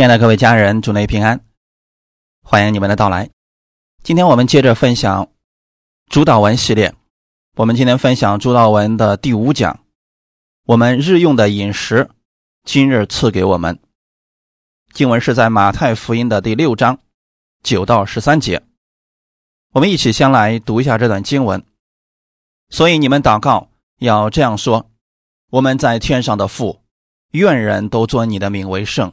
亲爱的各位家人，祝内平安，欢迎你们的到来。今天我们接着分享主导文系列，我们今天分享主导文的第五讲，我们日用的饮食，今日赐给我们。经文是在马太福音的第六章九到十三节，我们一起先来读一下这段经文。所以你们祷告要这样说：我们在天上的父，愿人都尊你的名为圣。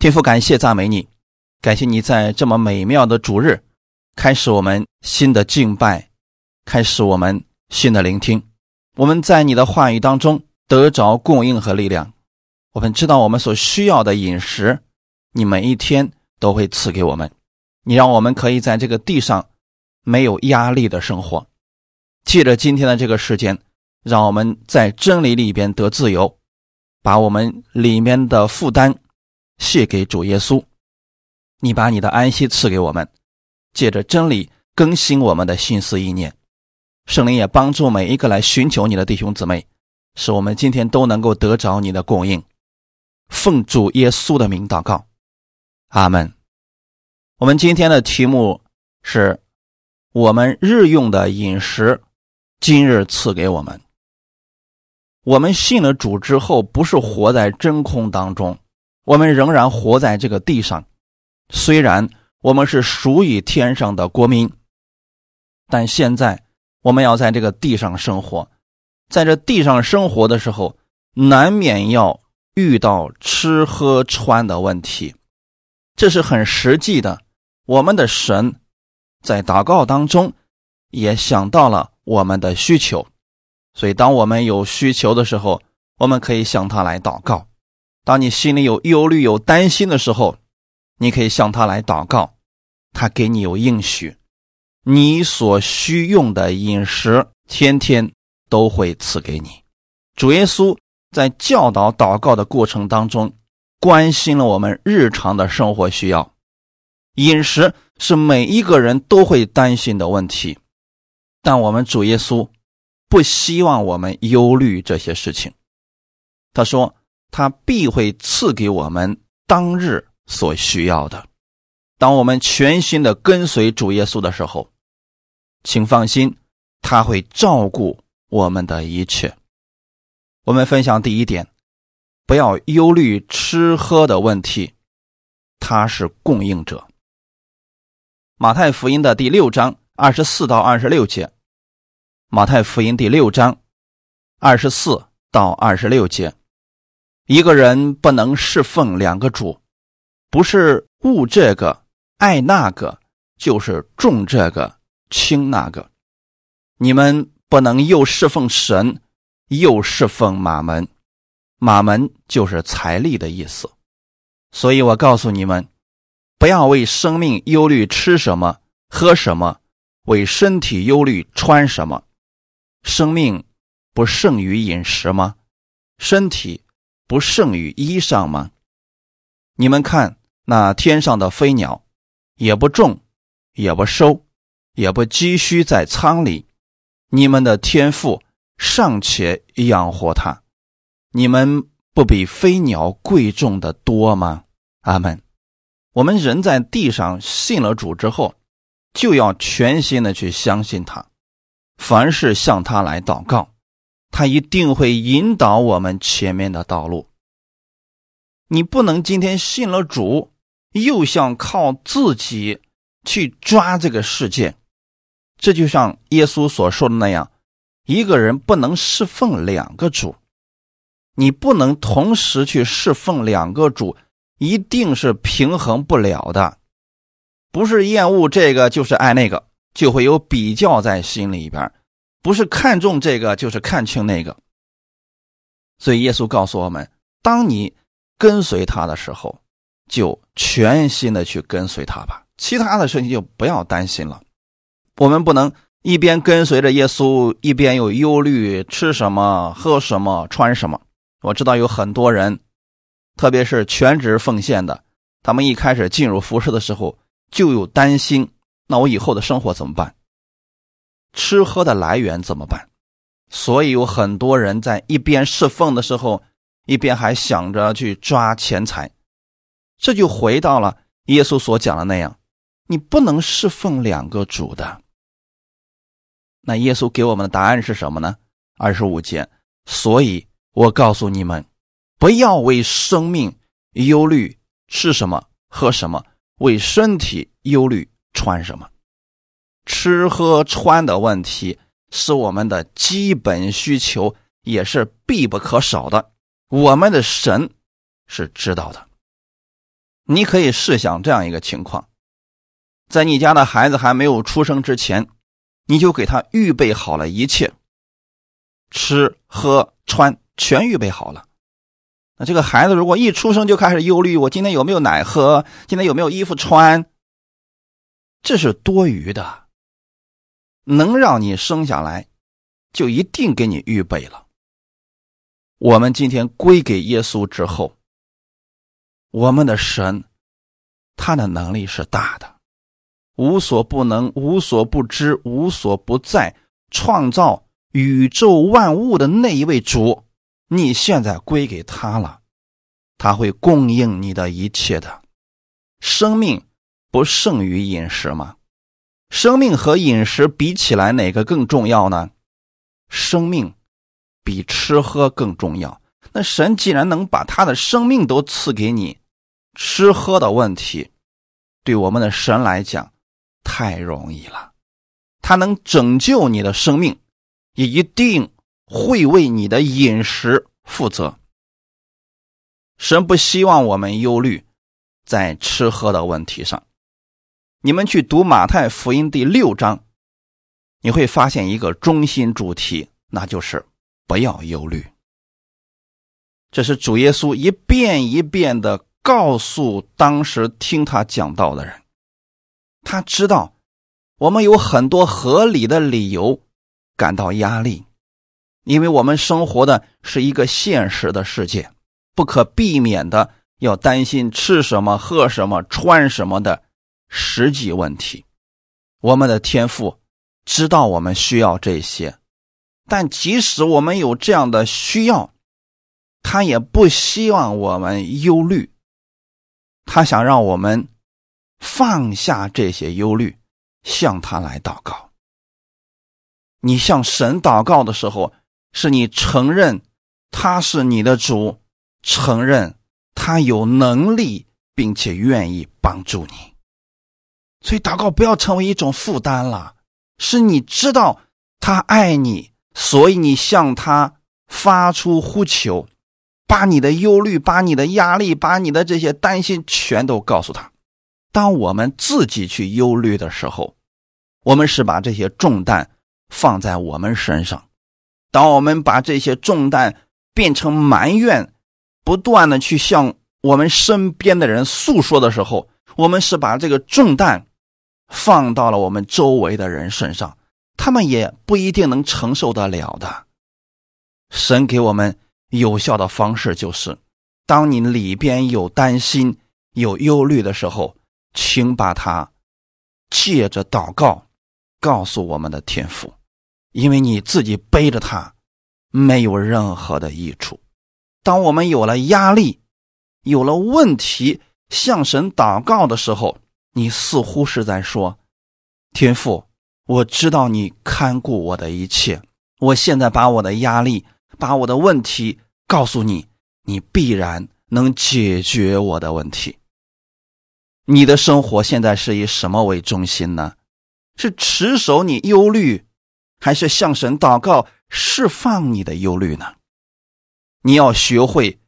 天父，感谢赞美你，感谢你在这么美妙的主日，开始我们新的敬拜，开始我们新的聆听。我们在你的话语当中得着供应和力量。我们知道我们所需要的饮食，你每一天都会赐给我们。你让我们可以在这个地上没有压力的生活。借着今天的这个时间，让我们在真理里边得自由，把我们里面的负担。谢给主耶稣，你把你的安息赐给我们，借着真理更新我们的心思意念。圣灵也帮助每一个来寻求你的弟兄姊妹，使我们今天都能够得着你的供应。奉主耶稣的名祷告，阿门。我们今天的题目是：我们日用的饮食，今日赐给我们。我们信了主之后，不是活在真空当中。我们仍然活在这个地上，虽然我们是属于天上的国民，但现在我们要在这个地上生活，在这地上生活的时候，难免要遇到吃喝穿的问题，这是很实际的。我们的神在祷告当中也想到了我们的需求，所以当我们有需求的时候，我们可以向他来祷告。当你心里有忧虑、有担心的时候，你可以向他来祷告，他给你有应许，你所需用的饮食，天天都会赐给你。主耶稣在教导祷告的过程当中，关心了我们日常的生活需要。饮食是每一个人都会担心的问题，但我们主耶稣不希望我们忧虑这些事情。他说。他必会赐给我们当日所需要的。当我们全心的跟随主耶稣的时候，请放心，他会照顾我们的一切。我们分享第一点，不要忧虑吃喝的问题，他是供应者。马太福音的第六章二十四到二十六节，马太福音第六章二十四到二十六节。一个人不能侍奉两个主，不是误这个爱那个，就是重这个轻那个。你们不能又侍奉神，又侍奉马门。马门就是财力的意思。所以我告诉你们，不要为生命忧虑吃什么喝什么，为身体忧虑穿什么。生命不胜于饮食吗？身体。不胜于衣裳吗？你们看那天上的飞鸟，也不种，也不收，也不积蓄在仓里，你们的天赋尚且养活它，你们不比飞鸟贵重的多吗？阿门。我们人在地上信了主之后，就要全心的去相信他，凡事向他来祷告。他一定会引导我们前面的道路。你不能今天信了主，又想靠自己去抓这个世界。这就像耶稣所说的那样，一个人不能侍奉两个主。你不能同时去侍奉两个主，一定是平衡不了的。不是厌恶这个，就是爱那个，就会有比较在心里边。不是看重这个，就是看清那个。所以耶稣告诉我们：当你跟随他的时候，就全心的去跟随他吧，其他的事情就不要担心了。我们不能一边跟随着耶稣，一边又忧虑吃什么、喝什么、穿什么。我知道有很多人，特别是全职奉献的，他们一开始进入服饰的时候就有担心：那我以后的生活怎么办？吃喝的来源怎么办？所以有很多人在一边侍奉的时候，一边还想着去抓钱财。这就回到了耶稣所讲的那样，你不能侍奉两个主的。那耶稣给我们的答案是什么呢？二十五节，所以我告诉你们，不要为生命忧虑，吃什么，喝什么；为身体忧虑，穿什么。吃喝穿的问题是我们的基本需求，也是必不可少的。我们的神是知道的。你可以试想这样一个情况：在你家的孩子还没有出生之前，你就给他预备好了一切，吃喝穿全预备好了。那这个孩子如果一出生就开始忧虑，我今天有没有奶喝？今天有没有衣服穿？这是多余的。能让你生下来，就一定给你预备了。我们今天归给耶稣之后，我们的神，他的能力是大的，无所不能、无所不知、无所不在，创造宇宙万物的那一位主，你现在归给他了，他会供应你的一切的。生命不胜于饮食吗？生命和饮食比起来，哪个更重要呢？生命比吃喝更重要。那神既然能把他的生命都赐给你，吃喝的问题，对我们的神来讲太容易了。他能拯救你的生命，也一定会为你的饮食负责。神不希望我们忧虑在吃喝的问题上。你们去读马太福音第六章，你会发现一个中心主题，那就是不要忧虑。这是主耶稣一遍一遍的告诉当时听他讲道的人。他知道我们有很多合理的理由感到压力，因为我们生活的是一个现实的世界，不可避免的要担心吃什么、喝什么、穿什么的。实际问题，我们的天赋知道我们需要这些，但即使我们有这样的需要，他也不希望我们忧虑。他想让我们放下这些忧虑，向他来祷告。你向神祷告的时候，是你承认他是你的主，承认他有能力，并且愿意帮助你。所以祷告不要成为一种负担了，是你知道他爱你，所以你向他发出呼求，把你的忧虑、把你的压力、把你的这些担心全都告诉他。当我们自己去忧虑的时候，我们是把这些重担放在我们身上；当我们把这些重担变成埋怨，不断的去向我们身边的人诉说的时候，我们是把这个重担。放到了我们周围的人身上，他们也不一定能承受得了的。神给我们有效的方式就是：当你里边有担心、有忧虑的时候，请把它借着祷告告诉我们的天父，因为你自己背着它没有任何的益处。当我们有了压力、有了问题，向神祷告的时候。你似乎是在说：“天父，我知道你看顾我的一切。我现在把我的压力、把我的问题告诉你，你必然能解决我的问题。你的生活现在是以什么为中心呢？是持守你忧虑，还是向神祷告释放你的忧虑呢？你要学会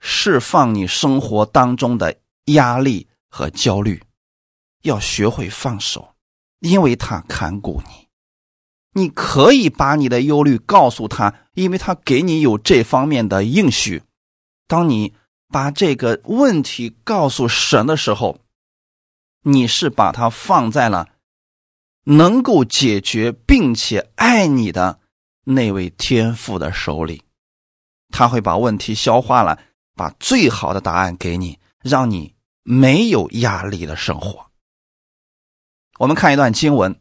释放你生活当中的压力和焦虑。”要学会放手，因为他看顾你。你可以把你的忧虑告诉他，因为他给你有这方面的应许。当你把这个问题告诉神的时候，你是把它放在了能够解决并且爱你的那位天父的手里，他会把问题消化了，把最好的答案给你，让你没有压力的生活。我们看一段经文，《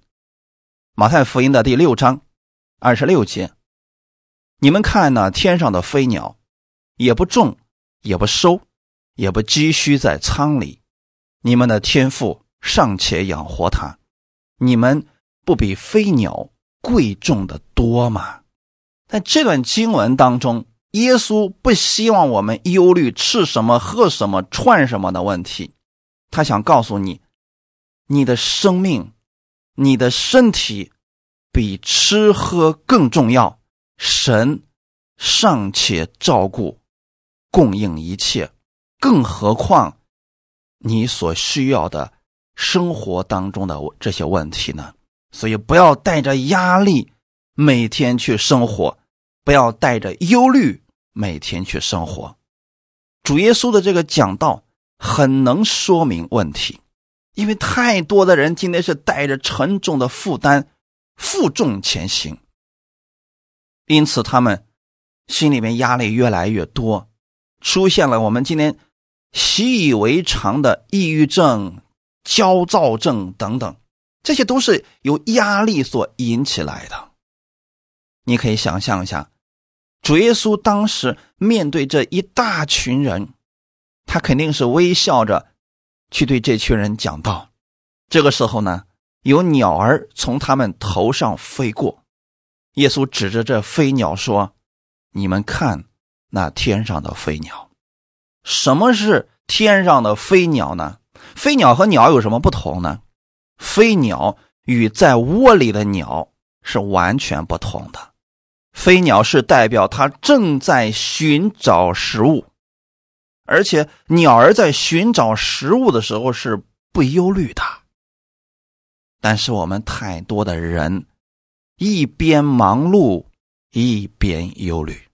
马太福音》的第六章二十六节。你们看那天上的飞鸟，也不种，也不收，也不积蓄在仓里，你们的天赋尚且养活它，你们不比飞鸟贵重的多吗？在这段经文当中，耶稣不希望我们忧虑吃什么、喝什么、穿什么的问题，他想告诉你。你的生命，你的身体，比吃喝更重要。神尚且照顾、供应一切，更何况你所需要的生活当中的这些问题呢？所以，不要带着压力每天去生活，不要带着忧虑每天去生活。主耶稣的这个讲道很能说明问题。因为太多的人今天是带着沉重的负担负重前行，因此他们心里面压力越来越多，出现了我们今天习以为常的抑郁症、焦躁症等等，这些都是由压力所引起来的。你可以想象一下，主耶稣当时面对这一大群人，他肯定是微笑着。去对这群人讲道，这个时候呢，有鸟儿从他们头上飞过，耶稣指着这飞鸟说：“你们看那天上的飞鸟。什么是天上的飞鸟呢？飞鸟和鸟有什么不同呢？飞鸟与在窝里的鸟是完全不同的。飞鸟是代表它正在寻找食物。”而且鸟儿在寻找食物的时候是不忧虑的，但是我们太多的人一边忙碌一边忧虑。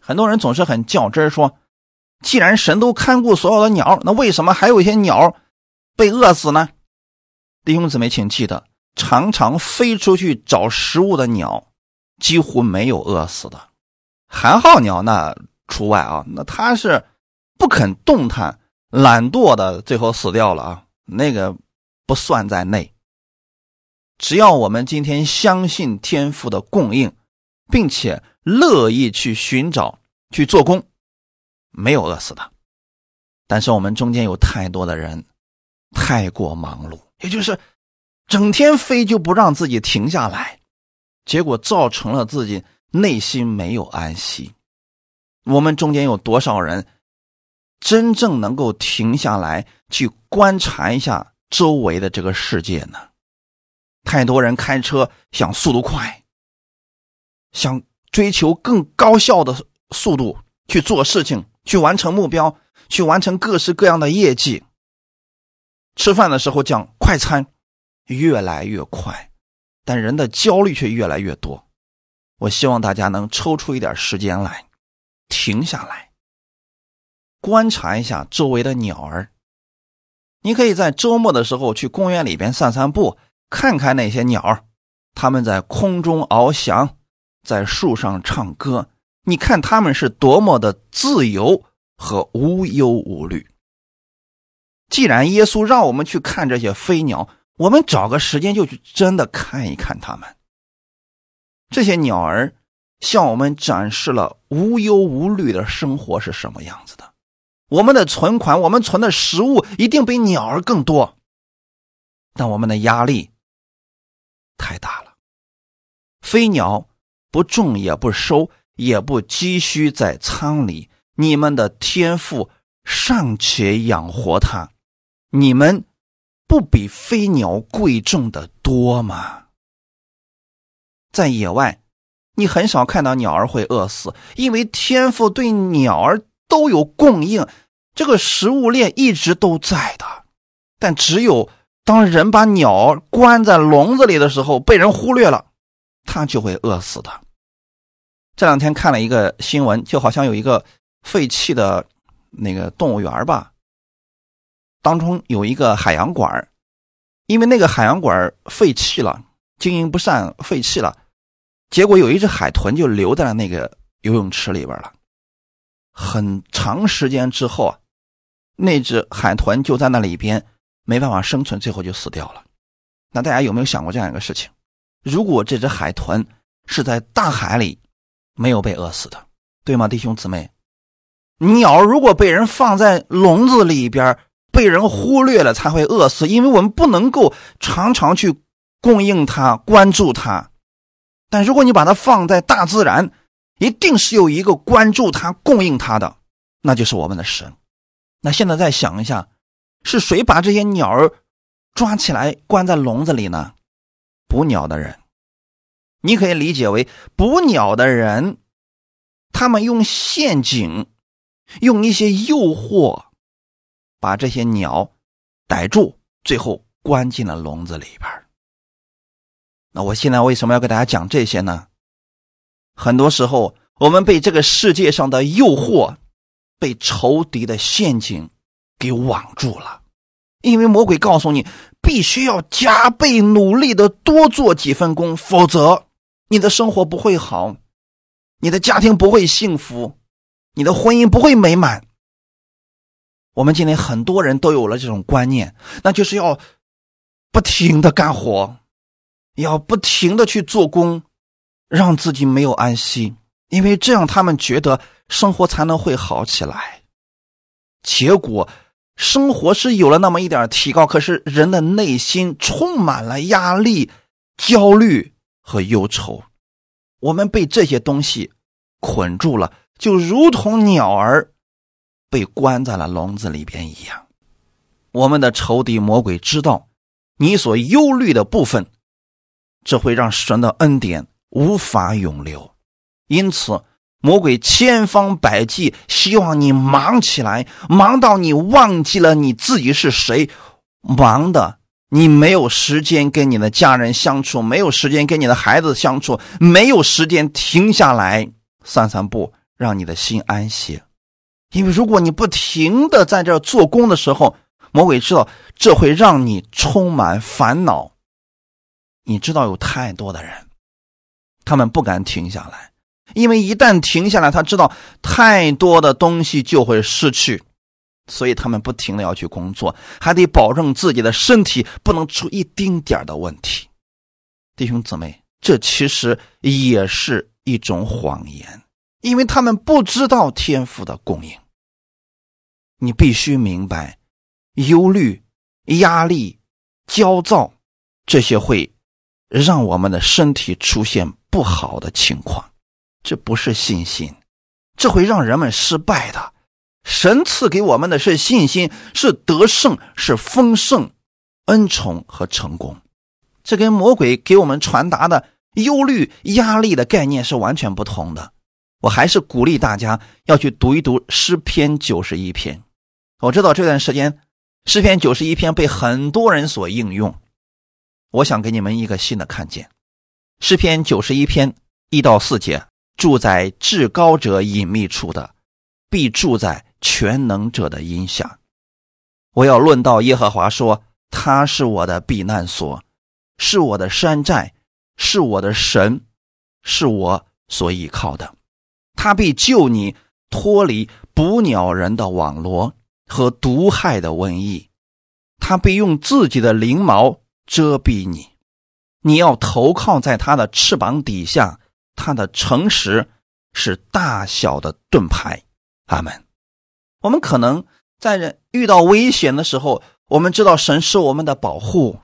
很多人总是很较真说：“既然神都看顾所有的鸟，那为什么还有一些鸟被饿死呢？”弟兄姊妹，请记得，常常飞出去找食物的鸟几乎没有饿死的，寒号鸟那。除外啊，那他是不肯动弹、懒惰的，最后死掉了啊，那个不算在内。只要我们今天相信天赋的供应，并且乐意去寻找、去做工，没有饿死的。但是我们中间有太多的人太过忙碌，也就是整天飞就不让自己停下来，结果造成了自己内心没有安息。我们中间有多少人真正能够停下来去观察一下周围的这个世界呢？太多人开车想速度快，想追求更高效的速度去做事情，去完成目标，去完成各式各样的业绩。吃饭的时候讲快餐，越来越快，但人的焦虑却越来越多。我希望大家能抽出一点时间来。停下来，观察一下周围的鸟儿。你可以在周末的时候去公园里边散散步，看看那些鸟儿，它们在空中翱翔，在树上唱歌。你看它们是多么的自由和无忧无虑。既然耶稣让我们去看这些飞鸟，我们找个时间就去真的看一看它们。这些鸟儿。向我们展示了无忧无虑的生活是什么样子的。我们的存款，我们存的食物一定比鸟儿更多，但我们的压力太大了。飞鸟不种也不收也不积蓄在仓里，你们的天赋尚且养活它，你们不比飞鸟贵重的多吗？在野外。你很少看到鸟儿会饿死，因为天父对鸟儿都有供应，这个食物链一直都在的。但只有当人把鸟关在笼子里的时候，被人忽略了，它就会饿死的。这两天看了一个新闻，就好像有一个废弃的那个动物园吧，当中有一个海洋馆因为那个海洋馆废弃了，经营不善，废弃了，结果有一只海豚就留在了那个游泳池里边了。很长时间之后啊，那只海豚就在那里边没办法生存，最后就死掉了。那大家有没有想过这样一个事情？如果这只海豚是在大海里没有被饿死的，对吗，弟兄姊妹？鸟如果被人放在笼子里边，被人忽略了，才会饿死。因为我们不能够常常去供应它、关注它。但如果你把它放在大自然，一定是有一个关注它、供应它的，那就是我们的神。那现在再想一下，是谁把这些鸟儿抓起来关在笼子里呢？捕鸟的人，你可以理解为捕鸟的人，他们用陷阱。用一些诱惑，把这些鸟逮住，最后关进了笼子里边。那我现在为什么要给大家讲这些呢？很多时候，我们被这个世界上的诱惑，被仇敌的陷阱给网住了。因为魔鬼告诉你，必须要加倍努力的多做几份工，否则你的生活不会好，你的家庭不会幸福。你的婚姻不会美满。我们今天很多人都有了这种观念，那就是要不停的干活，要不停的去做工，让自己没有安息，因为这样他们觉得生活才能会好起来。结果生活是有了那么一点提高，可是人的内心充满了压力、焦虑和忧愁。我们被这些东西捆住了。就如同鸟儿被关在了笼子里边一样，我们的仇敌魔鬼知道你所忧虑的部分，这会让神的恩典无法永留，因此魔鬼千方百计希望你忙起来，忙到你忘记了你自己是谁，忙的你没有时间跟你的家人相处，没有时间跟你的孩子相处，没有时间停下来散散步。让你的心安歇，因为如果你不停的在这做工的时候，魔鬼知道这会让你充满烦恼。你知道有太多的人，他们不敢停下来，因为一旦停下来，他知道太多的东西就会失去，所以他们不停的要去工作，还得保证自己的身体不能出一丁点的问题。弟兄姊妹，这其实也是一种谎言。因为他们不知道天赋的供应，你必须明白，忧虑、压力、焦躁，这些会让我们的身体出现不好的情况。这不是信心，这会让人们失败的。神赐给我们的是信心，是得胜，是丰盛、恩宠和成功。这跟魔鬼给我们传达的忧虑、压力的概念是完全不同的。我还是鼓励大家要去读一读诗篇九十一篇。我知道这段时间诗篇九十一篇被很多人所应用。我想给你们一个新的看见：诗篇九十一篇一到四节，住在至高者隐秘处的，必住在全能者的荫下。我要论到耶和华说：“他是我的避难所，是我的山寨，是我的神，是我所依靠的。”他必救你脱离捕鸟人的网罗和毒害的瘟疫，他必用自己的翎毛遮蔽你，你要投靠在他的翅膀底下，他的诚实是大小的盾牌。阿门。我们可能在人遇到危险的时候，我们知道神是我们的保护。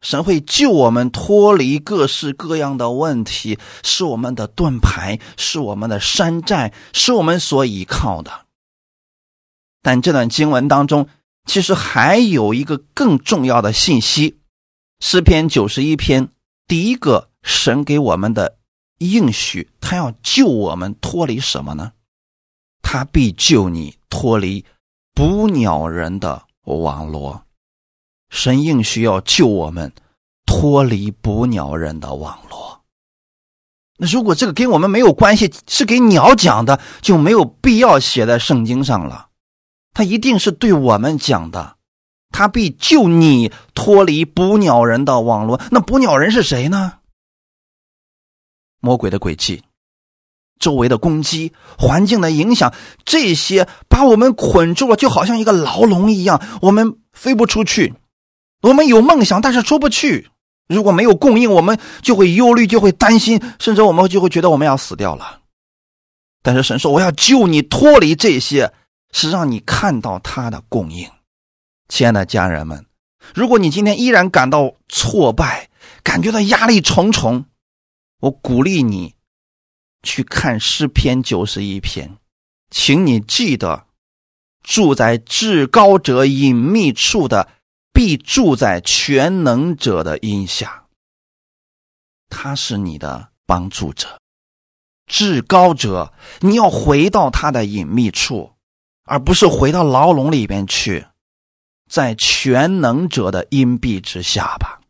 神会救我们脱离各式各样的问题，是我们的盾牌，是我们的山寨，是我们所依靠的。但这段经文当中，其实还有一个更重要的信息：诗篇九十一篇第一个神给我们的应许，他要救我们脱离什么呢？他必救你脱离捕鸟人的网罗。神应许要救我们脱离捕鸟人的网络。那如果这个跟我们没有关系，是给鸟讲的，就没有必要写在圣经上了。他一定是对我们讲的，他必救你脱离捕鸟人的网络。那捕鸟人是谁呢？魔鬼的诡计，周围的攻击，环境的影响，这些把我们捆住了，就好像一个牢笼一样，我们飞不出去。我们有梦想，但是出不去。如果没有供应，我们就会忧虑，就会担心，甚至我们就会觉得我们要死掉了。但是神说：“我要救你脱离这些，是让你看到他的供应。”亲爱的家人们，如果你今天依然感到挫败，感觉到压力重重，我鼓励你去看诗篇九十一篇，请你记得住在至高者隐秘处的。必住在全能者的荫下，他是你的帮助者，至高者。你要回到他的隐秘处，而不是回到牢笼里边去，在全能者的荫蔽之下吧。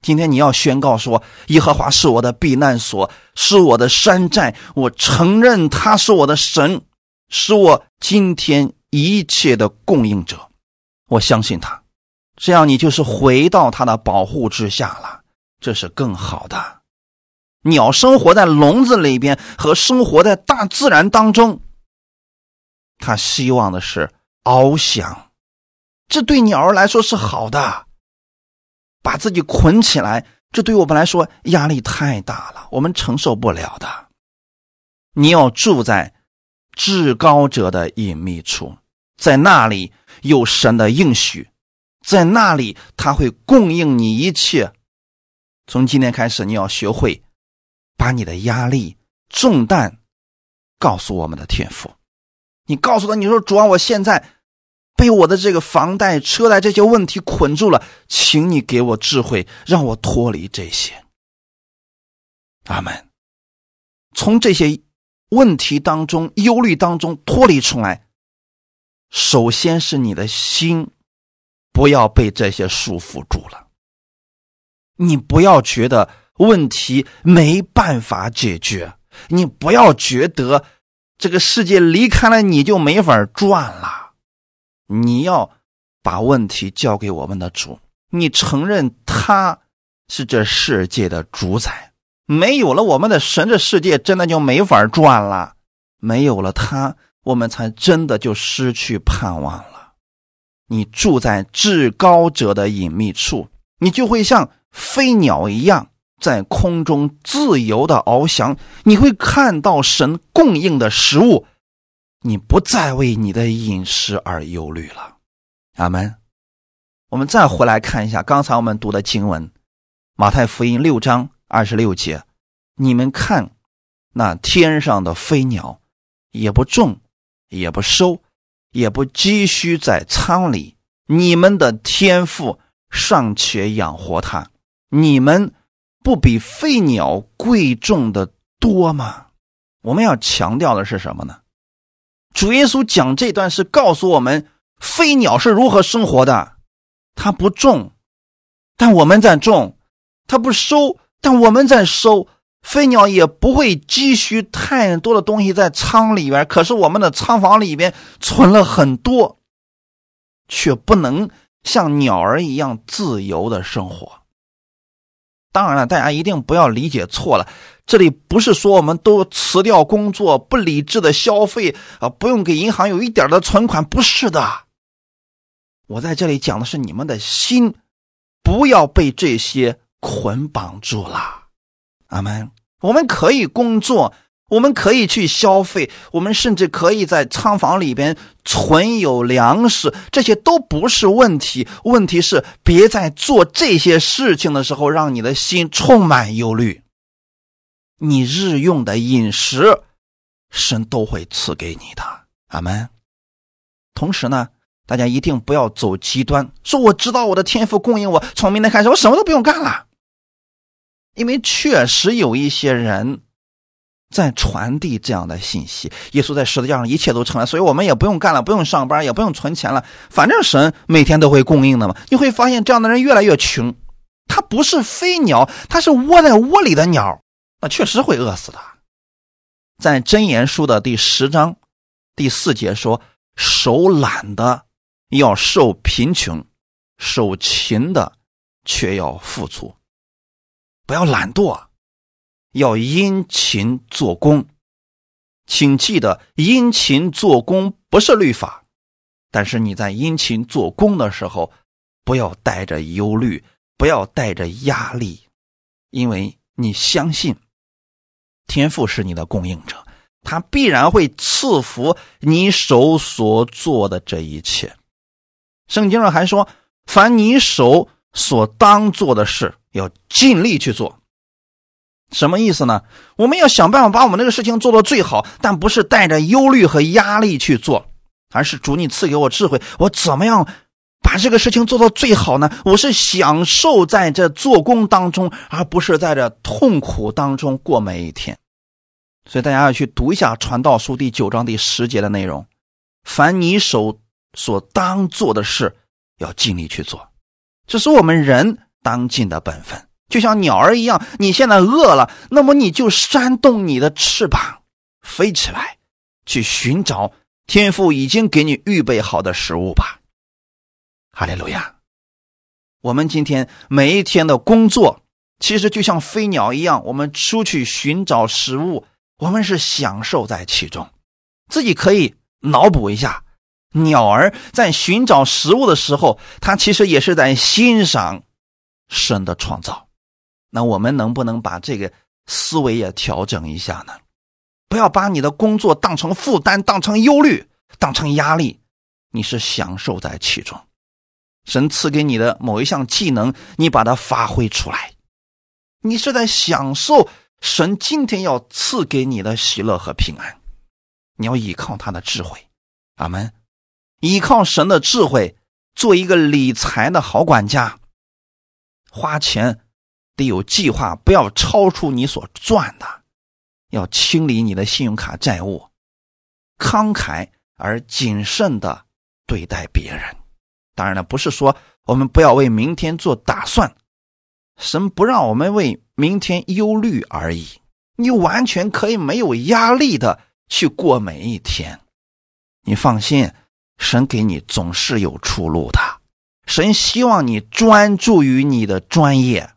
今天你要宣告说：“耶和华是我的避难所，是我的山寨，我承认他是我的神，是我今天一切的供应者。我相信他。”这样，你就是回到他的保护之下了，这是更好的。鸟生活在笼子里边，和生活在大自然当中，他希望的是翱翔，这对鸟儿来说是好的。把自己捆起来，这对我们来说压力太大了，我们承受不了的。你要住在至高者的隐秘处，在那里有神的应许。在那里，他会供应你一切。从今天开始，你要学会把你的压力重担告诉我们的天父。你告诉他，你说主啊，我现在被我的这个房贷、车贷这些问题捆住了，请你给我智慧，让我脱离这些。阿门。从这些问题当中、忧虑当中脱离出来，首先是你的心。不要被这些束缚住了。你不要觉得问题没办法解决，你不要觉得这个世界离开了你就没法转了。你要把问题交给我们的主，你承认他是这世界的主宰。没有了我们的神，这世界真的就没法转了。没有了他，我们才真的就失去盼望了。你住在至高者的隐秘处，你就会像飞鸟一样在空中自由的翱翔。你会看到神供应的食物，你不再为你的饮食而忧虑了。阿门。我们再回来看一下刚才我们读的经文，《马太福音》六章二十六节。你们看，那天上的飞鸟，也不种，也不收。也不积蓄在仓里，你们的天赋尚且养活它，你们不比飞鸟贵重的多吗？我们要强调的是什么呢？主耶稣讲这段是告诉我们，飞鸟是如何生活的。它不种，但我们在种；它不收，但我们在收。飞鸟也不会积蓄太多的东西在仓里边，可是我们的仓房里边存了很多，却不能像鸟儿一样自由的生活。当然了，大家一定不要理解错了，这里不是说我们都辞掉工作、不理智的消费啊，不用给银行有一点的存款，不是的。我在这里讲的是你们的心，不要被这些捆绑住了。阿门。我们可以工作，我们可以去消费，我们甚至可以在仓房里边存有粮食，这些都不是问题。问题是别在做这些事情的时候，让你的心充满忧虑。你日用的饮食，神都会赐给你的。阿门。同时呢，大家一定不要走极端，说我知道我的天赋供应我，从明天开始我什么都不用干了。因为确实有一些人在传递这样的信息，耶稣在十字架上一切都成了，所以我们也不用干了，不用上班，也不用存钱了，反正神每天都会供应的嘛。你会发现这样的人越来越穷，他不是飞鸟，他是窝在窝里的鸟，那确实会饿死的。在箴言书的第十章第四节说：“手懒的要受贫穷，手勤的却要富足。不要懒惰，要殷勤做工。请记得，殷勤做工不是律法，但是你在殷勤做工的时候，不要带着忧虑，不要带着压力，因为你相信。”天赋是你的供应者，他必然会赐福你手所做的这一切。圣经上还说：“凡你手所当做的事，要尽力去做。”什么意思呢？我们要想办法把我们这个事情做到最好，但不是带着忧虑和压力去做，而是主你赐给我智慧，我怎么样把这个事情做到最好呢？我是享受在这做工当中，而不是在这痛苦当中过每一天。所以大家要去读一下《传道书》第九章第十节的内容。凡你手所当做的事，要尽力去做，这是我们人当尽的本分。就像鸟儿一样，你现在饿了，那么你就扇动你的翅膀，飞起来，去寻找天父已经给你预备好的食物吧。哈利路亚！我们今天每一天的工作，其实就像飞鸟一样，我们出去寻找食物。我们是享受在其中，自己可以脑补一下，鸟儿在寻找食物的时候，它其实也是在欣赏神的创造。那我们能不能把这个思维也调整一下呢？不要把你的工作当成负担，当成忧虑，当成压力。你是享受在其中，神赐给你的某一项技能，你把它发挥出来，你是在享受。神今天要赐给你的喜乐和平安，你要依靠他的智慧，阿门。依靠神的智慧，做一个理财的好管家。花钱得有计划，不要超出你所赚的。要清理你的信用卡债务，慷慨而谨慎的对待别人。当然了，不是说我们不要为明天做打算。神不让我们为明天忧虑而已，你完全可以没有压力的去过每一天。你放心，神给你总是有出路的。神希望你专注于你的专业，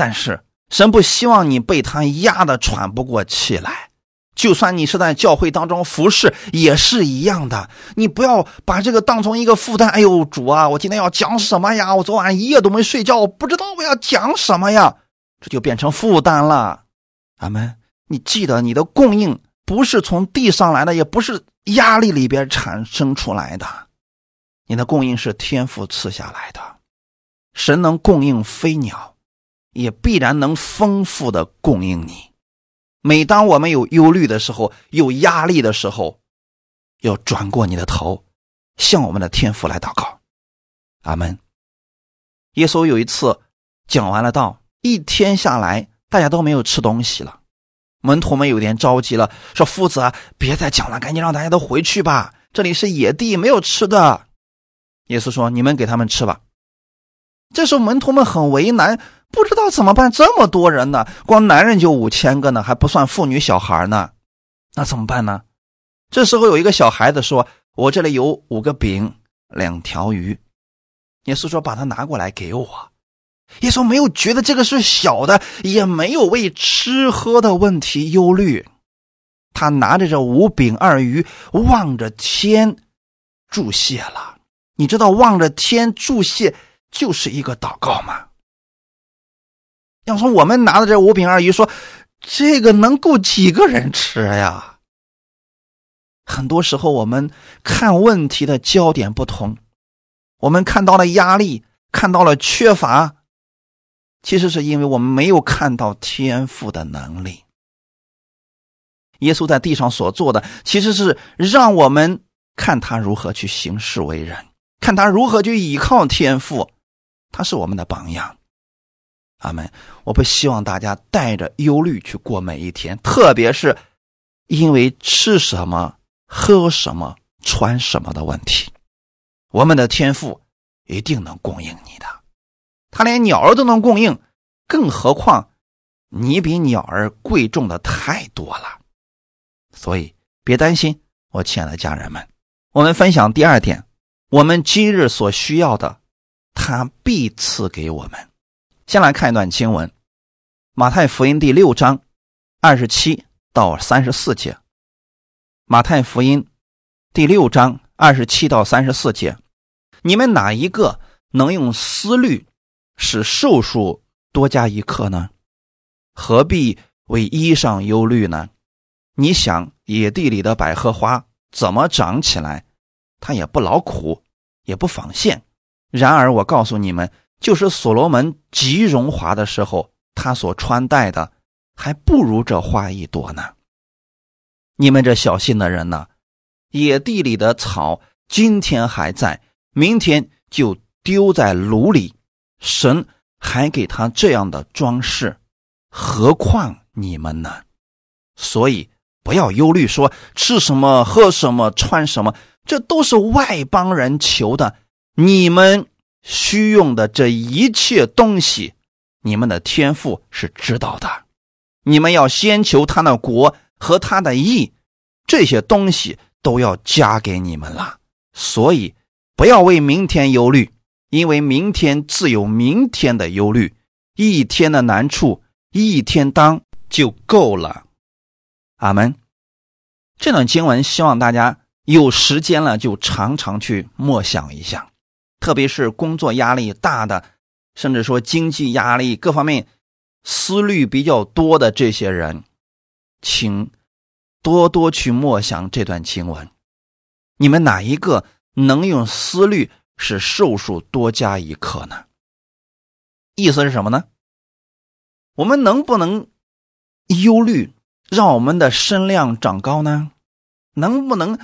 但是神不希望你被他压得喘不过气来。就算你是在教会当中服侍，也是一样的。你不要把这个当成一个负担。哎呦，主啊，我今天要讲什么呀？我昨晚一夜都没睡觉，我不知道我要讲什么呀，这就变成负担了。阿门。你记得，你的供应不是从地上来的，也不是压力里边产生出来的，你的供应是天赋赐下来的。神能供应飞鸟，也必然能丰富的供应你。每当我们有忧虑的时候，有压力的时候，要转过你的头，向我们的天父来祷告。阿门。耶稣有一次讲完了道，一天下来，大家都没有吃东西了，门徒们有点着急了，说：“夫子，别再讲了，赶紧让大家都回去吧，这里是野地，没有吃的。”耶稣说：“你们给他们吃吧。”这时候门徒们很为难。不知道怎么办，这么多人呢，光男人就五千个呢，还不算妇女小孩呢，那怎么办呢？这时候有一个小孩子说：“我这里有五个饼，两条鱼。”耶稣说：“把它拿过来给我。”耶稣没有觉得这个是小的，也没有为吃喝的问题忧虑，他拿着这五饼二鱼，望着天注谢了。你知道望着天注谢就是一个祷告吗？要说我们拿的这五饼二鱼，说这个能够几个人吃呀？很多时候我们看问题的焦点不同，我们看到了压力，看到了缺乏，其实是因为我们没有看到天赋的能力。耶稣在地上所做的，其实是让我们看他如何去行事为人，看他如何去依靠天赋，他是我们的榜样。阿门！我不希望大家带着忧虑去过每一天，特别是因为吃什么、喝什么、穿什么的问题。我们的天赋一定能供应你的，他连鸟儿都能供应，更何况你比鸟儿贵重的太多了，所以别担心，我亲爱的家人们。我们分享第二点，我们今日所需要的，他必赐给我们。先来看一段经文，《马太福音》第六章二十七到三十四节。《马太福音》第六章二十七到三十四节，你们哪一个能用思虑使寿数多加一刻呢？何必为衣裳忧虑呢？你想野地里的百合花怎么长起来？它也不劳苦，也不纺线。然而我告诉你们，就是所罗门极荣华的时候，他所穿戴的还不如这花一朵呢。你们这小心的人呢？野地里的草今天还在，明天就丢在炉里。神还给他这样的装饰。何况你们呢？所以不要忧虑，说吃什么、喝什么、穿什么，这都是外邦人求的。你们需用的这一切东西，你们的天赋是知道的。你们要先求他的国和他的义，这些东西都要加给你们了。所以不要为明天忧虑，因为明天自有明天的忧虑，一天的难处。一天当就够了，阿门。这段经文希望大家有时间了就常常去默想一下，特别是工作压力大的，甚至说经济压力各方面思虑比较多的这些人，请多多去默想这段经文。你们哪一个能用思虑使寿数多加一刻呢？意思是什么呢？我们能不能忧虑，让我们的身量长高呢？能不能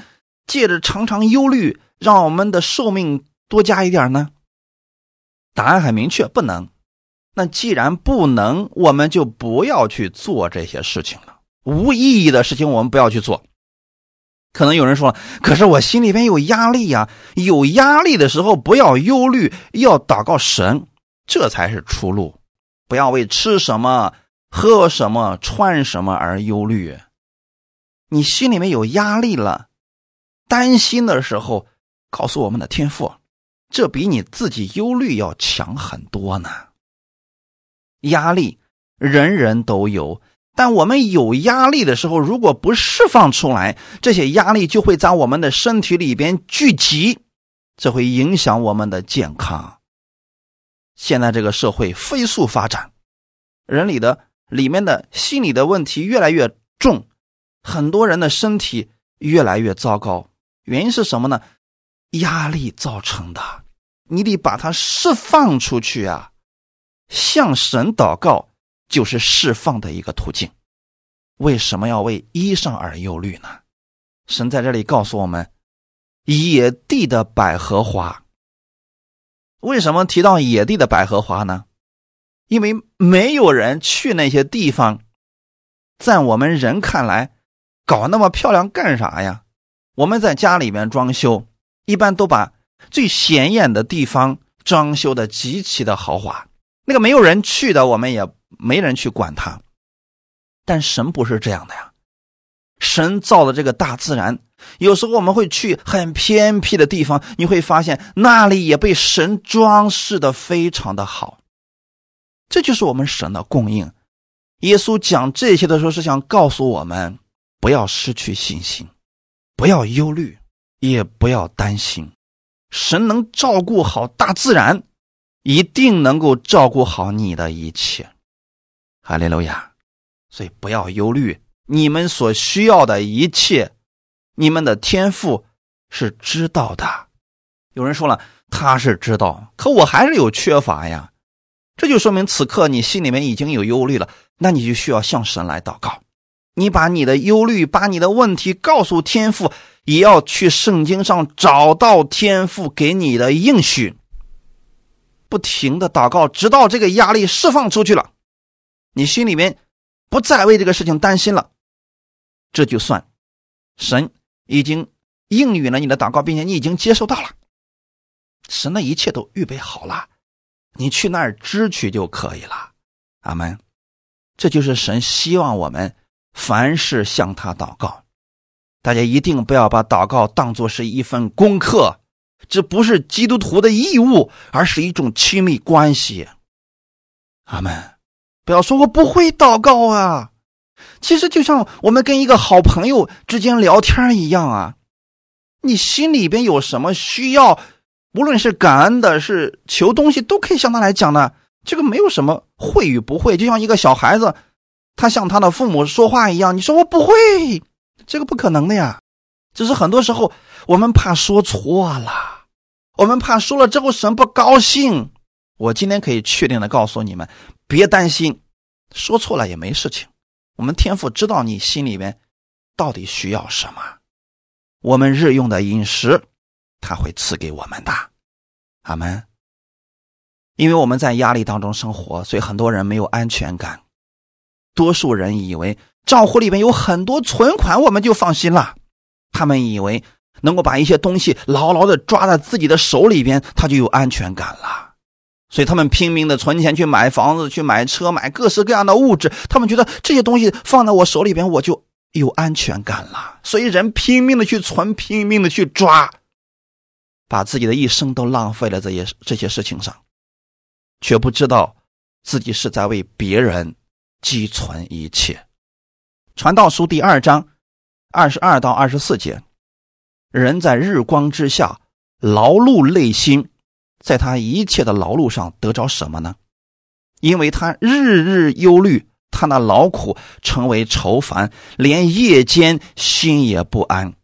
借着常常忧虑，让我们的寿命多加一点呢？答案很明确，不能。那既然不能，我们就不要去做这些事情了。无意义的事情，我们不要去做。可能有人说：“可是我心里边有压力呀！”有压力的时候，不要忧虑，要祷告神，这才是出路。不要为吃什么、喝什么、穿什么而忧虑。你心里面有压力了，担心的时候，告诉我们的天赋，这比你自己忧虑要强很多呢。压力人人都有，但我们有压力的时候，如果不释放出来，这些压力就会在我们的身体里边聚集，这会影响我们的健康。现在这个社会飞速发展，人里的里面的心理的问题越来越重，很多人的身体越来越糟糕。原因是什么呢？压力造成的。你得把它释放出去啊！向神祷告就是释放的一个途径。为什么要为衣裳而忧虑呢？神在这里告诉我们：野地的百合花。为什么提到野地的百合花呢？因为没有人去那些地方，在我们人看来，搞那么漂亮干啥呀？我们在家里面装修，一般都把最显眼的地方装修的极其的豪华，那个没有人去的，我们也没人去管它。但神不是这样的呀。神造的这个大自然，有时候我们会去很偏僻的地方，你会发现那里也被神装饰的非常的好。这就是我们神的供应。耶稣讲这些的时候，是想告诉我们，不要失去信心，不要忧虑，也不要担心。神能照顾好大自然，一定能够照顾好你的一切。哈利路亚！所以不要忧虑。你们所需要的一切，你们的天赋是知道的。有人说了，他是知道，可我还是有缺乏呀。这就说明此刻你心里面已经有忧虑了，那你就需要向神来祷告。你把你的忧虑、把你的问题告诉天父，也要去圣经上找到天父给你的应许。不停的祷告，直到这个压力释放出去了，你心里面不再为这个事情担心了。这就算，神已经应允了你的祷告，并且你已经接受到了，神的一切都预备好了，你去那儿支取就可以了。阿门。这就是神希望我们凡事向他祷告。大家一定不要把祷告当作是一份功课，这不是基督徒的义务，而是一种亲密关系。阿门。不要说我不会祷告啊，其实就像我们跟一个好朋友之间聊天一样啊。你心里边有什么需要，无论是感恩的，是求东西，都可以向他来讲的。这个没有什么会与不会，就像一个小孩子，他向他的父母说话一样。你说我不会，这个不可能的呀。只是很多时候我们怕说错了，我们怕说了之后神不高兴。我今天可以确定的告诉你们，别担心，说错了也没事情。我们天父知道你心里面到底需要什么。我们日用的饮食，他会赐给我们的，阿门。因为我们在压力当中生活，所以很多人没有安全感。多数人以为账户里面有很多存款，我们就放心了。他们以为能够把一些东西牢牢的抓在自己的手里边，他就有安全感了。所以他们拼命的存钱去买房子、去买车、买各式各样的物质。他们觉得这些东西放在我手里边，我就。有安全感了，所以人拼命的去存，拼命的去抓，把自己的一生都浪费了这些这些事情上，却不知道自己是在为别人积存一切。传道书第二章二十二到二十四节，人在日光之下劳碌累心，在他一切的劳碌上得着什么呢？因为他日日忧虑。他那劳苦成为愁烦，连夜间心也不安，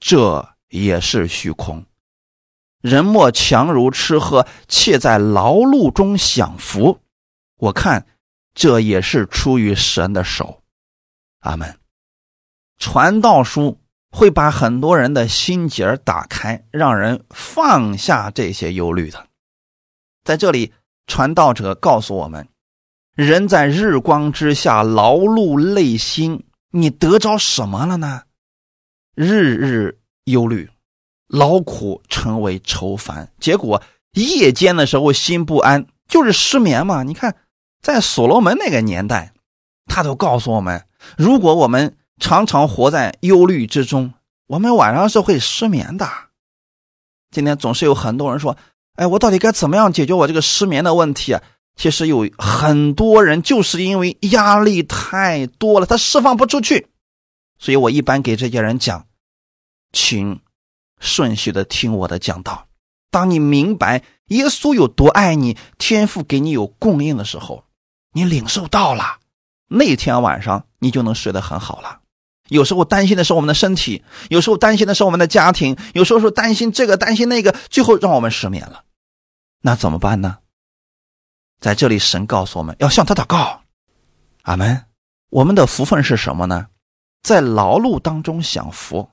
这也是虚空。人莫强如吃喝，且在劳碌中享福。我看这也是出于神的手。阿门。传道书会把很多人的心结打开，让人放下这些忧虑的。在这里，传道者告诉我们。人在日光之下劳碌累心，你得着什么了呢？日日忧虑，劳苦成为愁烦，结果夜间的时候心不安，就是失眠嘛。你看，在所罗门那个年代，他都告诉我们，如果我们常常活在忧虑之中，我们晚上是会失眠的。今天总是有很多人说：“哎，我到底该怎么样解决我这个失眠的问题啊？”其实有很多人就是因为压力太多了，他释放不出去，所以我一般给这些人讲，请顺序的听我的讲道。当你明白耶稣有多爱你，天赋给你有供应的时候，你领受到了，那天晚上你就能睡得很好了。有时候担心的是我们的身体，有时候担心的是我们的家庭，有时候是担心这个担心那个，最后让我们失眠了，那怎么办呢？在这里，神告诉我们要向他祷告，阿门。我们的福分是什么呢？在劳碌当中享福，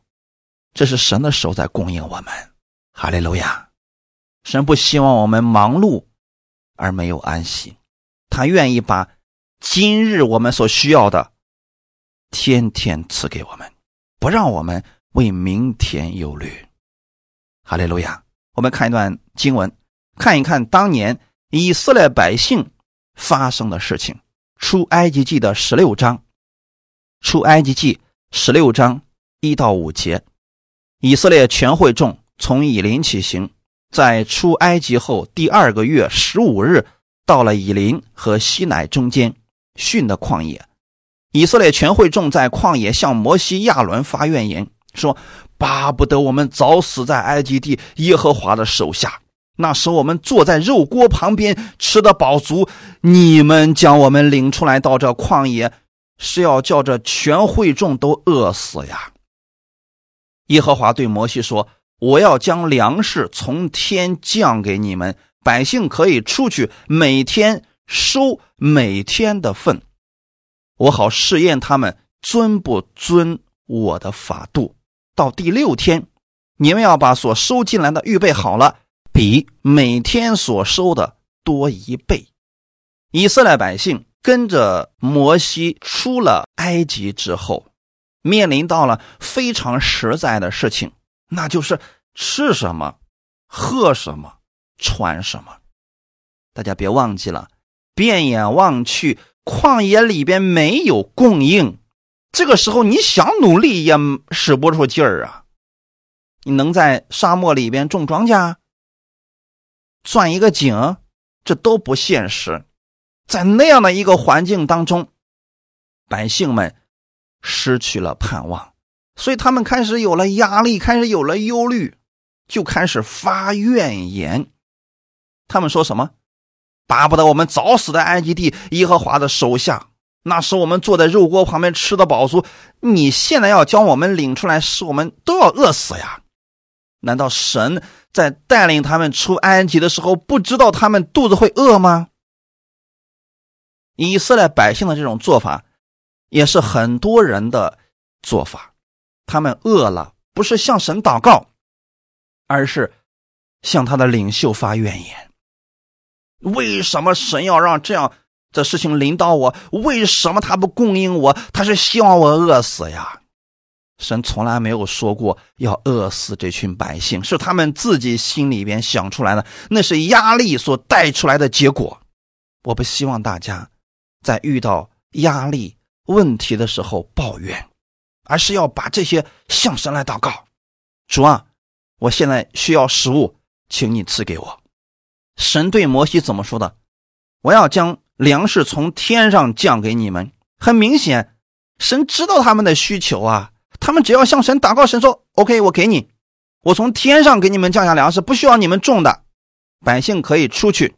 这是神的手在供应我们。哈利路亚！神不希望我们忙碌而没有安息，他愿意把今日我们所需要的天天赐给我们，不让我们为明天忧虑。哈利路亚！我们看一段经文，看一看当年。以色列百姓发生的事情，出埃及记的十六章，出埃及记十六章一到五节，以色列全会众从以林起行，在出埃及后第二个月十五日，到了以林和西乃中间训的旷野。以色列全会众在旷野向摩西、亚伦发怨言，说：“巴不得我们早死在埃及地耶和华的手下。”那时我们坐在肉锅旁边吃的饱足，你们将我们领出来到这旷野，是要叫这全会众都饿死呀？耶和华对摩西说：“我要将粮食从天降给你们，百姓可以出去，每天收每天的份，我好试验他们遵不遵我的法度。到第六天，你们要把所收进来的预备好了。”比每天所收的多一倍。以色列百姓跟着摩西出了埃及之后，面临到了非常实在的事情，那就是吃什么、喝什么、穿什么。大家别忘记了，变眼望去，旷野里边没有供应，这个时候你想努力也使不出劲儿啊！你能在沙漠里边种庄稼、钻一个井，这都不现实。在那样的一个环境当中，百姓们失去了盼望，所以他们开始有了压力，开始有了忧虑，就开始发怨言。他们说什么？巴不得我们早死在埃及地耶和华的手下，那时我们坐在肉锅旁边吃的饱足。你现在要将我们领出来，使我们都要饿死呀？难道神在带领他们出埃及的时候，不知道他们肚子会饿吗？以色列百姓的这种做法，也是很多人的做法。他们饿了，不是向神祷告，而是向他的领袖发怨言。为什么神要让这样的事情临到我？为什么他不供应我？他是希望我饿死呀？神从来没有说过要饿死这群百姓，是他们自己心里边想出来的，那是压力所带出来的结果。我不希望大家在遇到压力问题的时候抱怨，而是要把这些向神来祷告。主啊，我现在需要食物，请你赐给我。神对摩西怎么说的？我要将粮食从天上降给你们。很明显，神知道他们的需求啊。他们只要向神祷告，神说：“OK，我给你，我从天上给你们降下粮食，不需要你们种的，百姓可以出去，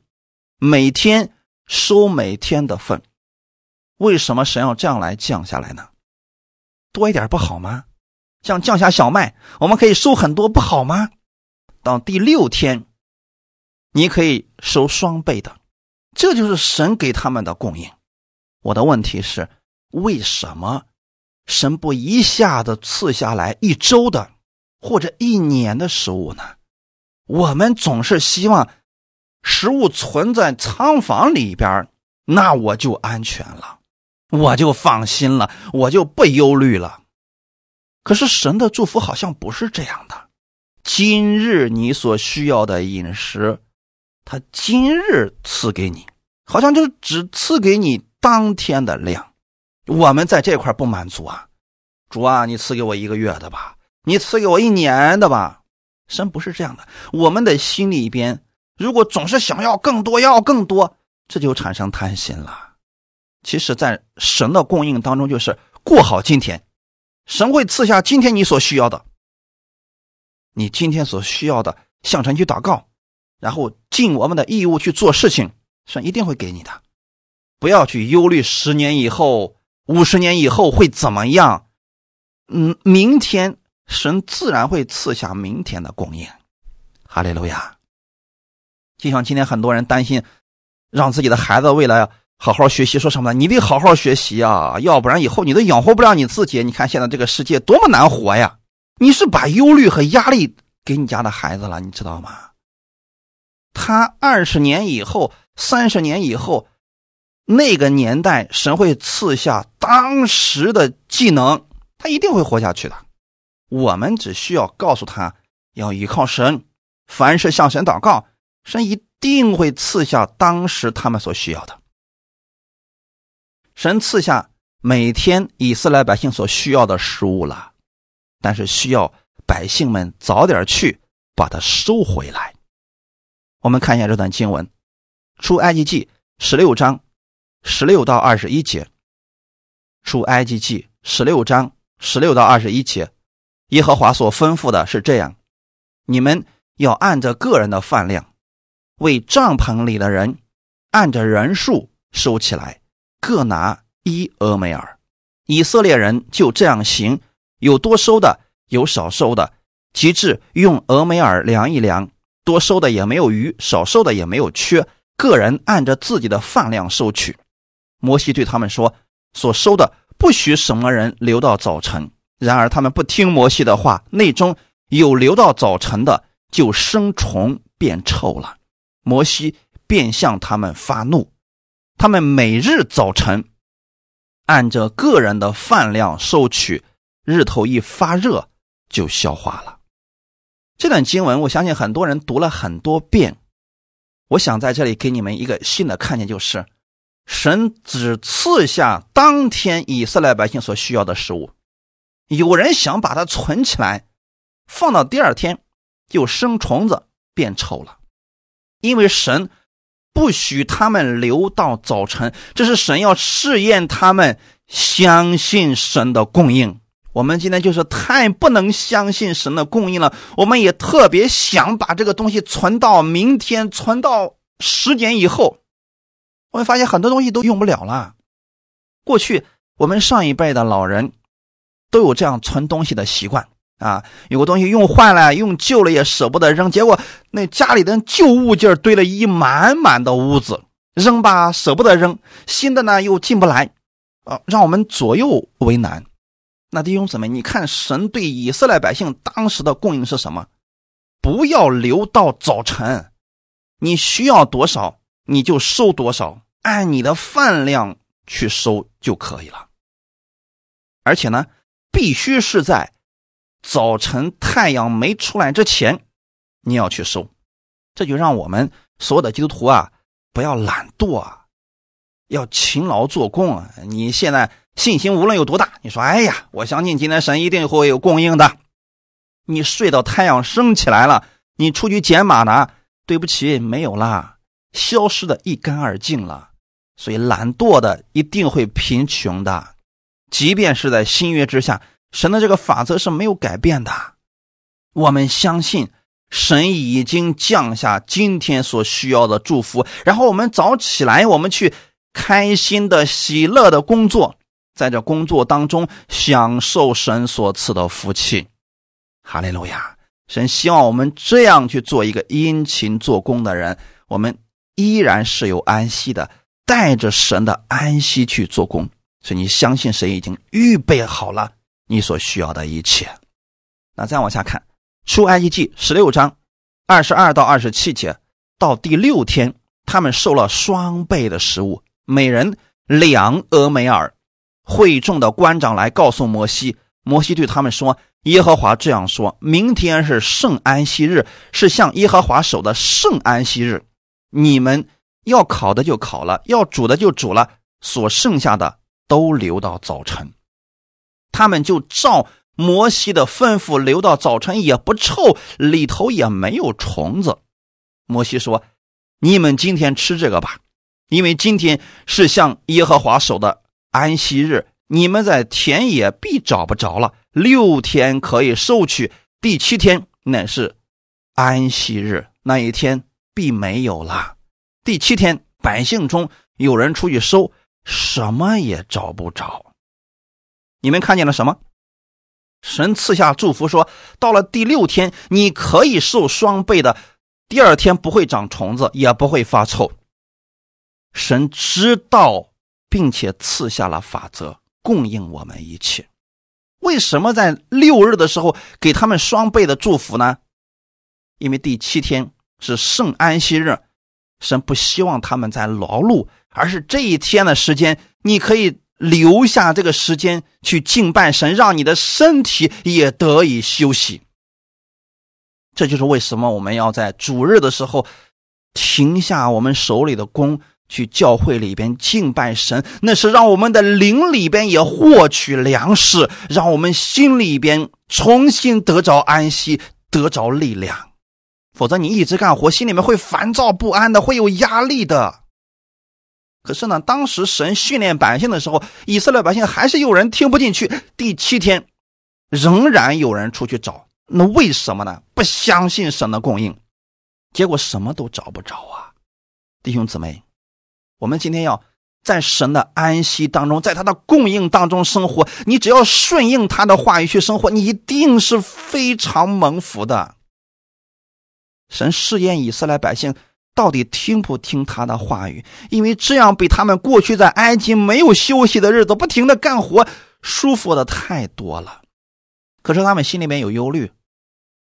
每天收每天的份。”为什么神要这样来降下来呢？多一点不好吗？像降下小麦，我们可以收很多，不好吗？到第六天。你可以收双倍的，这就是神给他们的供应。我的问题是，为什么神不一下子赐下来一周的或者一年的食物呢？我们总是希望食物存在仓房里边，那我就安全了，我就放心了，我就不忧虑了。可是神的祝福好像不是这样的。今日你所需要的饮食。他今日赐给你，好像就只赐给你当天的量。我们在这块不满足啊，主啊，你赐给我一个月的吧，你赐给我一年的吧。神不是这样的，我们的心里边如果总是想要更多，要更多，这就产生贪心了。其实，在神的供应当中，就是过好今天，神会赐下今天你所需要的，你今天所需要的，向神去祷告。然后尽我们的义务去做事情，神一定会给你的。不要去忧虑十年以后、五十年以后会怎么样。嗯，明天神自然会赐下明天的供应。哈利路亚。就像今天很多人担心，让自己的孩子未来好好学习，说什么？你得好好学习啊，要不然以后你都养活不了你自己。你看现在这个世界多么难活呀！你是把忧虑和压力给你家的孩子了，你知道吗？他二十年以后、三十年以后，那个年代，神会赐下当时的技能，他一定会活下去的。我们只需要告诉他要依靠神，凡事向神祷告，神一定会赐下当时他们所需要的。神赐下每天以色列百姓所需要的食物了，但是需要百姓们早点去把它收回来。我们看一下这段经文，《出埃及记》十六章十六到二十一节，《出埃及记》十六章十六到二十一节，耶和华所吩咐的是这样：你们要按着个人的饭量，为帐篷里的人按着人数收起来，各拿一俄梅尔。以色列人就这样行，有多收的，有少收的，及至用俄梅尔量一量。多收的也没有余，少收的也没有缺，个人按着自己的饭量收取。摩西对他们说：“所收的不许什么人留到早晨。”然而他们不听摩西的话，内中有留到早晨的，就生虫变臭了。摩西便向他们发怒，他们每日早晨按着个人的饭量收取，日头一发热就消化了。这段经文，我相信很多人读了很多遍。我想在这里给你们一个新的看见，就是神只赐下当天以色列百姓所需要的食物。有人想把它存起来，放到第二天就生虫子变臭了，因为神不许他们留到早晨，这是神要试验他们相信神的供应。我们今天就是太不能相信神的供应了，我们也特别想把这个东西存到明天，存到十年以后。我们发现很多东西都用不了了。过去我们上一辈的老人。都有这样存东西的习惯啊，有个东西用坏了、用旧了也舍不得扔，结果那家里的旧物件堆了一满满的屋子，扔吧舍不得扔，新的呢又进不来，啊，让我们左右为难。那弟兄姊妹，你看神对以色列百姓当时的供应是什么？不要留到早晨，你需要多少你就收多少，按你的饭量去收就可以了。而且呢。必须是在早晨太阳没出来之前，你要去收，这就让我们所有的基督徒啊，不要懒惰啊，要勤劳做工啊。你现在信心无论有多大，你说哎呀，我相信今天神一定会有供应的。你睡到太阳升起来了，你出去捡马呢，对不起，没有啦，消失的一干二净了。所以懒惰的一定会贫穷的。即便是在新约之下，神的这个法则是没有改变的。我们相信神已经降下今天所需要的祝福，然后我们早起来，我们去开心的、喜乐的工作，在这工作当中享受神所赐的福气。哈利路亚！神希望我们这样去做一个殷勤做工的人，我们依然是有安息的，带着神的安息去做工。所以你相信神已经预备好了你所需要的一切。那再往下看，出埃及记十六章二十二到二十七节，到第六天，他们受了双倍的食物，每人两俄梅尔。会众的官长来告诉摩西，摩西对他们说：“耶和华这样说：明天是圣安息日，是向耶和华守的圣安息日。你们要烤的就烤了，要煮的就煮了，所剩下的。”都留到早晨，他们就照摩西的吩咐留到早晨，也不臭，里头也没有虫子。摩西说：“你们今天吃这个吧，因为今天是向耶和华守的安息日，你们在田野必找不着了。六天可以收取，第七天乃是安息日，那一天必没有了。第七天，百姓中有人出去收。”什么也找不着，你们看见了什么？神赐下祝福，说到了第六天，你可以受双倍的，第二天不会长虫子，也不会发臭。神知道，并且赐下了法则，供应我们一切。为什么在六日的时候给他们双倍的祝福呢？因为第七天是圣安息日，神不希望他们在劳碌。而是这一天的时间，你可以留下这个时间去敬拜神，让你的身体也得以休息。这就是为什么我们要在主日的时候停下我们手里的工，去教会里边敬拜神。那是让我们的灵里边也获取粮食，让我们心里边重新得着安息，得着力量。否则，你一直干活，心里面会烦躁不安的，会有压力的。可是呢，当时神训练百姓的时候，以色列百姓还是有人听不进去。第七天，仍然有人出去找，那为什么呢？不相信神的供应，结果什么都找不着啊！弟兄姊妹，我们今天要在神的安息当中，在他的供应当中生活。你只要顺应他的话语去生活，你一定是非常蒙福的。神试验以色列百姓。到底听不听他的话语？因为这样比他们过去在埃及没有休息的日子，不停的干活，舒服的太多了。可是他们心里面有忧虑，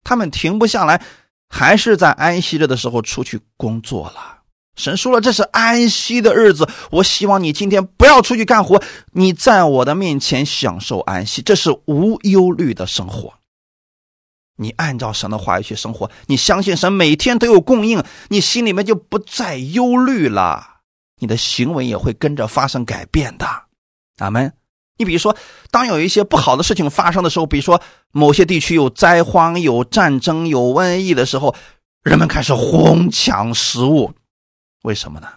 他们停不下来，还是在安息着的时候出去工作了。神说了，这是安息的日子，我希望你今天不要出去干活，你在我的面前享受安息，这是无忧虑的生活。你按照神的话语去生活，你相信神每天都有供应，你心里面就不再忧虑了。你的行为也会跟着发生改变的。阿门。你比如说，当有一些不好的事情发生的时候，比如说某些地区有灾荒、有战争、有瘟疫的时候，人们开始哄抢食物，为什么呢？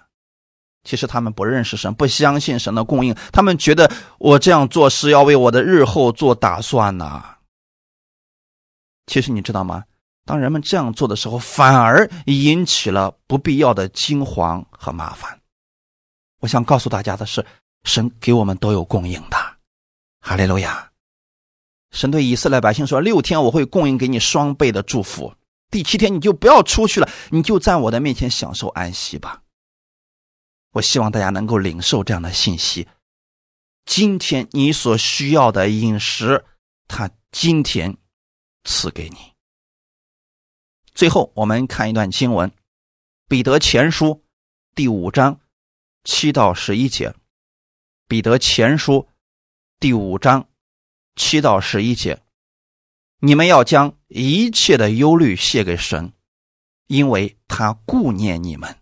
其实他们不认识神，不相信神的供应，他们觉得我这样做是要为我的日后做打算呢。其实你知道吗？当人们这样做的时候，反而引起了不必要的惊慌和麻烦。我想告诉大家的是，神给我们都有供应的。哈利路亚！神对以色列百姓说：“六天我会供应给你双倍的祝福，第七天你就不要出去了，你就在我的面前享受安息吧。”我希望大家能够领受这样的信息。今天你所需要的饮食，他今天赐给你。最后，我们看一段经文，《彼得前书》第五章七到十一节，《彼得前书》。第五章七到十一节，你们要将一切的忧虑卸给神，因为他顾念你们。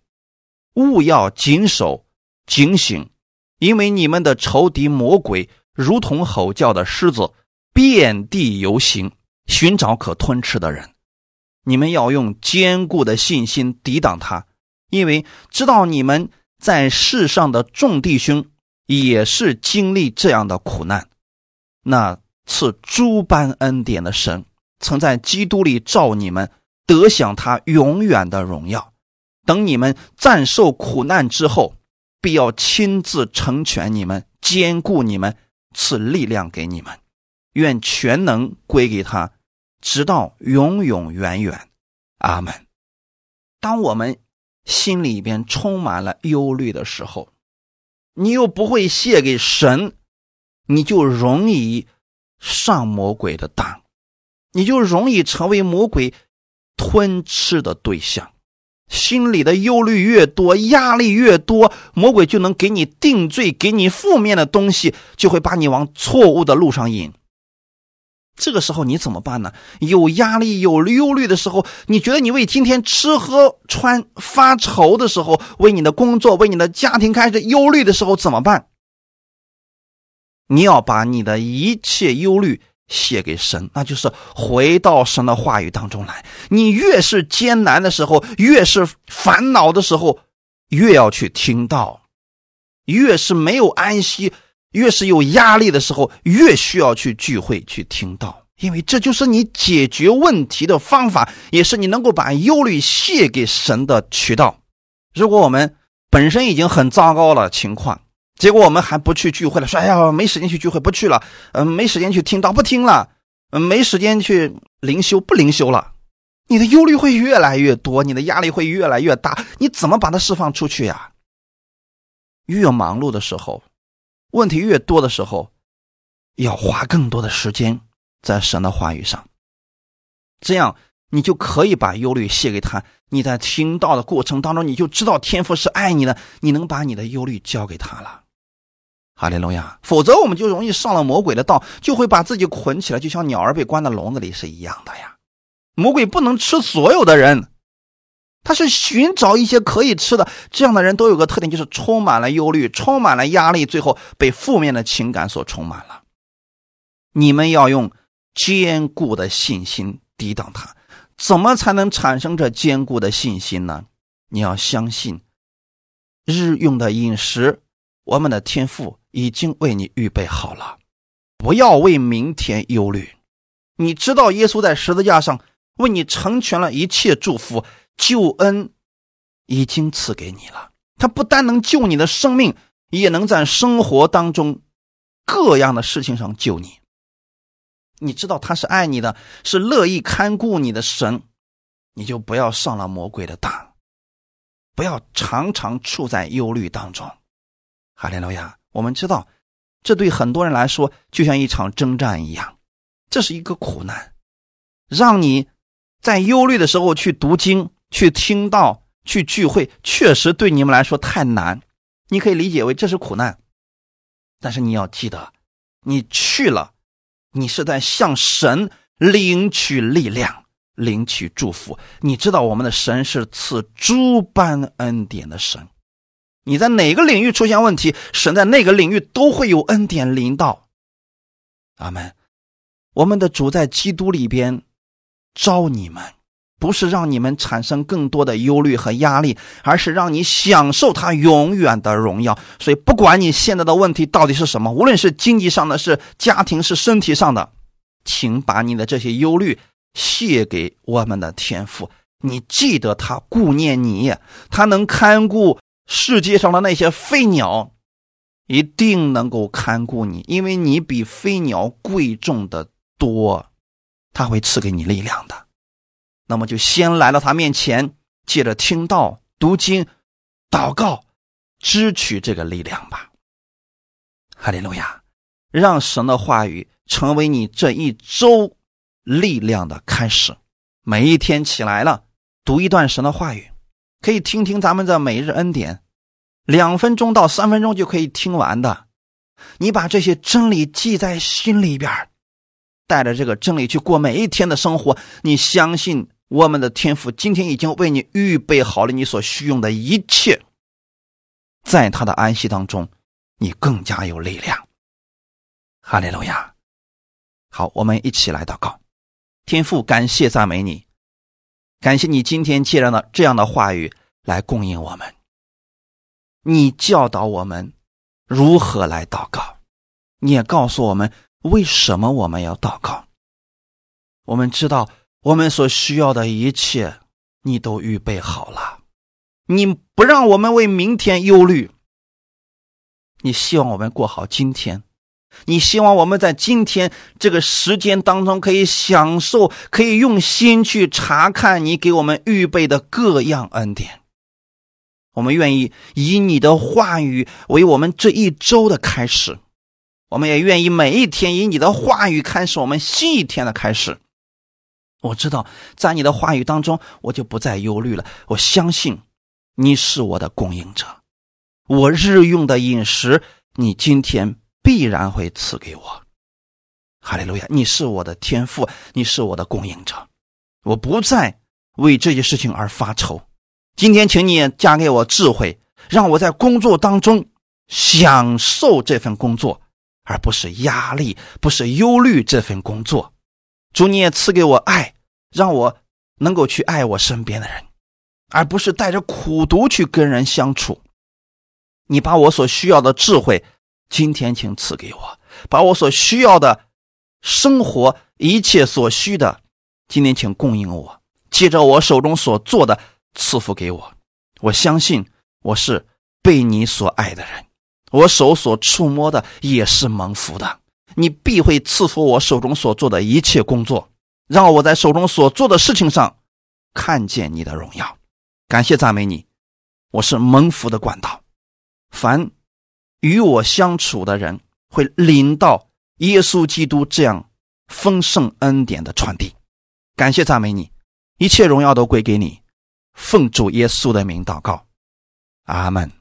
勿要谨守警醒，因为你们的仇敌魔鬼如同吼叫的狮子，遍地游行，寻找可吞吃的人。你们要用坚固的信心抵挡他，因为知道你们在世上的众弟兄。也是经历这样的苦难，那赐诸般恩典的神，曾在基督里召你们得享他永远的荣耀。等你们暂受苦难之后，必要亲自成全你们，兼顾你们，赐力量给你们。愿全能归给他，直到永永远远。阿门。当我们心里边充满了忧虑的时候，你又不会谢给神，你就容易上魔鬼的当，你就容易成为魔鬼吞吃的对象。心里的忧虑越多，压力越多，魔鬼就能给你定罪，给你负面的东西，就会把你往错误的路上引。这个时候你怎么办呢？有压力、有忧虑的时候，你觉得你为今天吃喝穿发愁的时候，为你的工作、为你的家庭开始忧虑的时候怎么办？你要把你的一切忧虑写给神，那就是回到神的话语当中来。你越是艰难的时候，越是烦恼的时候，越要去听到；越是没有安息。越是有压力的时候，越需要去聚会去听到，因为这就是你解决问题的方法，也是你能够把忧虑卸给神的渠道。如果我们本身已经很糟糕了情况，结果我们还不去聚会了，说哎呀没时间去聚会，不去了，嗯，没时间去听到，不听了，嗯，没时间去灵修，不灵修了，你的忧虑会越来越多，你的压力会越来越大，你怎么把它释放出去呀？越忙碌的时候。问题越多的时候，要花更多的时间在神的话语上，这样你就可以把忧虑卸给他。你在听到的过程当中，你就知道天父是爱你的，你能把你的忧虑交给他了。哈利路亚！否则我们就容易上了魔鬼的道，就会把自己捆起来，就像鸟儿被关在笼子里是一样的呀。魔鬼不能吃所有的人。他是寻找一些可以吃的，这样的人都有个特点，就是充满了忧虑，充满了压力，最后被负面的情感所充满了。你们要用坚固的信心抵挡他，怎么才能产生这坚固的信心呢？你要相信，日用的饮食，我们的天赋已经为你预备好了，不要为明天忧虑。你知道，耶稣在十字架上为你成全了一切祝福。救恩已经赐给你了，他不单能救你的生命，也能在生活当中各样的事情上救你。你知道他是爱你的，是乐意看顾你的神，你就不要上了魔鬼的当，不要常常处在忧虑当中。哈利路亚！我们知道，这对很多人来说就像一场征战一样，这是一个苦难，让你在忧虑的时候去读经。去听到、去聚会，确实对你们来说太难。你可以理解为这是苦难，但是你要记得，你去了，你是在向神领取力量、领取祝福。你知道，我们的神是赐诸般恩典的神，你在哪个领域出现问题，神在那个领域都会有恩典临到。阿门。我们的主在基督里边招你们，不是让你们产生更多的忧虑和压力，而是让你享受他永远的荣耀。所以，不管你现在的问题到底是什么，无论是经济上的、是家庭、是身体上的，请把你的这些忧虑卸给我们的天父。你记得他顾念你，他能看顾世界上的那些飞鸟，一定能够看顾你，因为你比飞鸟贵重的。多，他会赐给你力量的。那么就先来到他面前，借着听道、读经、祷告，支取这个力量吧。哈利路亚！让神的话语成为你这一周力量的开始。每一天起来了，读一段神的话语，可以听听咱们的每日恩典，两分钟到三分钟就可以听完的。你把这些真理记在心里边带着这个真理去过每一天的生活，你相信我们的天赋今天已经为你预备好了你所需用的一切，在他的安息当中，你更加有力量。哈利路亚！好，我们一起来祷告，天父，感谢赞美你，感谢你今天借着的这样的话语来供应我们，你教导我们如何来祷告，你也告诉我们。为什么我们要祷告？我们知道我们所需要的一切，你都预备好了。你不让我们为明天忧虑，你希望我们过好今天。你希望我们在今天这个时间当中可以享受，可以用心去查看你给我们预备的各样恩典。我们愿意以你的话语为我们这一周的开始。我们也愿意每一天以你的话语开始我们新一天的开始。我知道在你的话语当中，我就不再忧虑了。我相信你是我的供应者，我日用的饮食，你今天必然会赐给我。哈利路亚！你是我的天赋，你是我的供应者，我不再为这些事情而发愁。今天，请你加给我智慧，让我在工作当中享受这份工作。而不是压力，不是忧虑这份工作。主，你也赐给我爱，让我能够去爱我身边的人，而不是带着苦毒去跟人相处。你把我所需要的智慧，今天请赐给我；把我所需要的生活一切所需的，今天请供应我。借着我手中所做的，赐福给我。我相信我是被你所爱的人。我手所触摸的也是蒙福的，你必会赐福我手中所做的一切工作，让我在手中所做的事情上看见你的荣耀。感谢赞美你，我是蒙福的管道。凡与我相处的人会领到耶稣基督这样丰盛恩典的传递。感谢赞美你，一切荣耀都归给你。奉主耶稣的名祷告，阿门。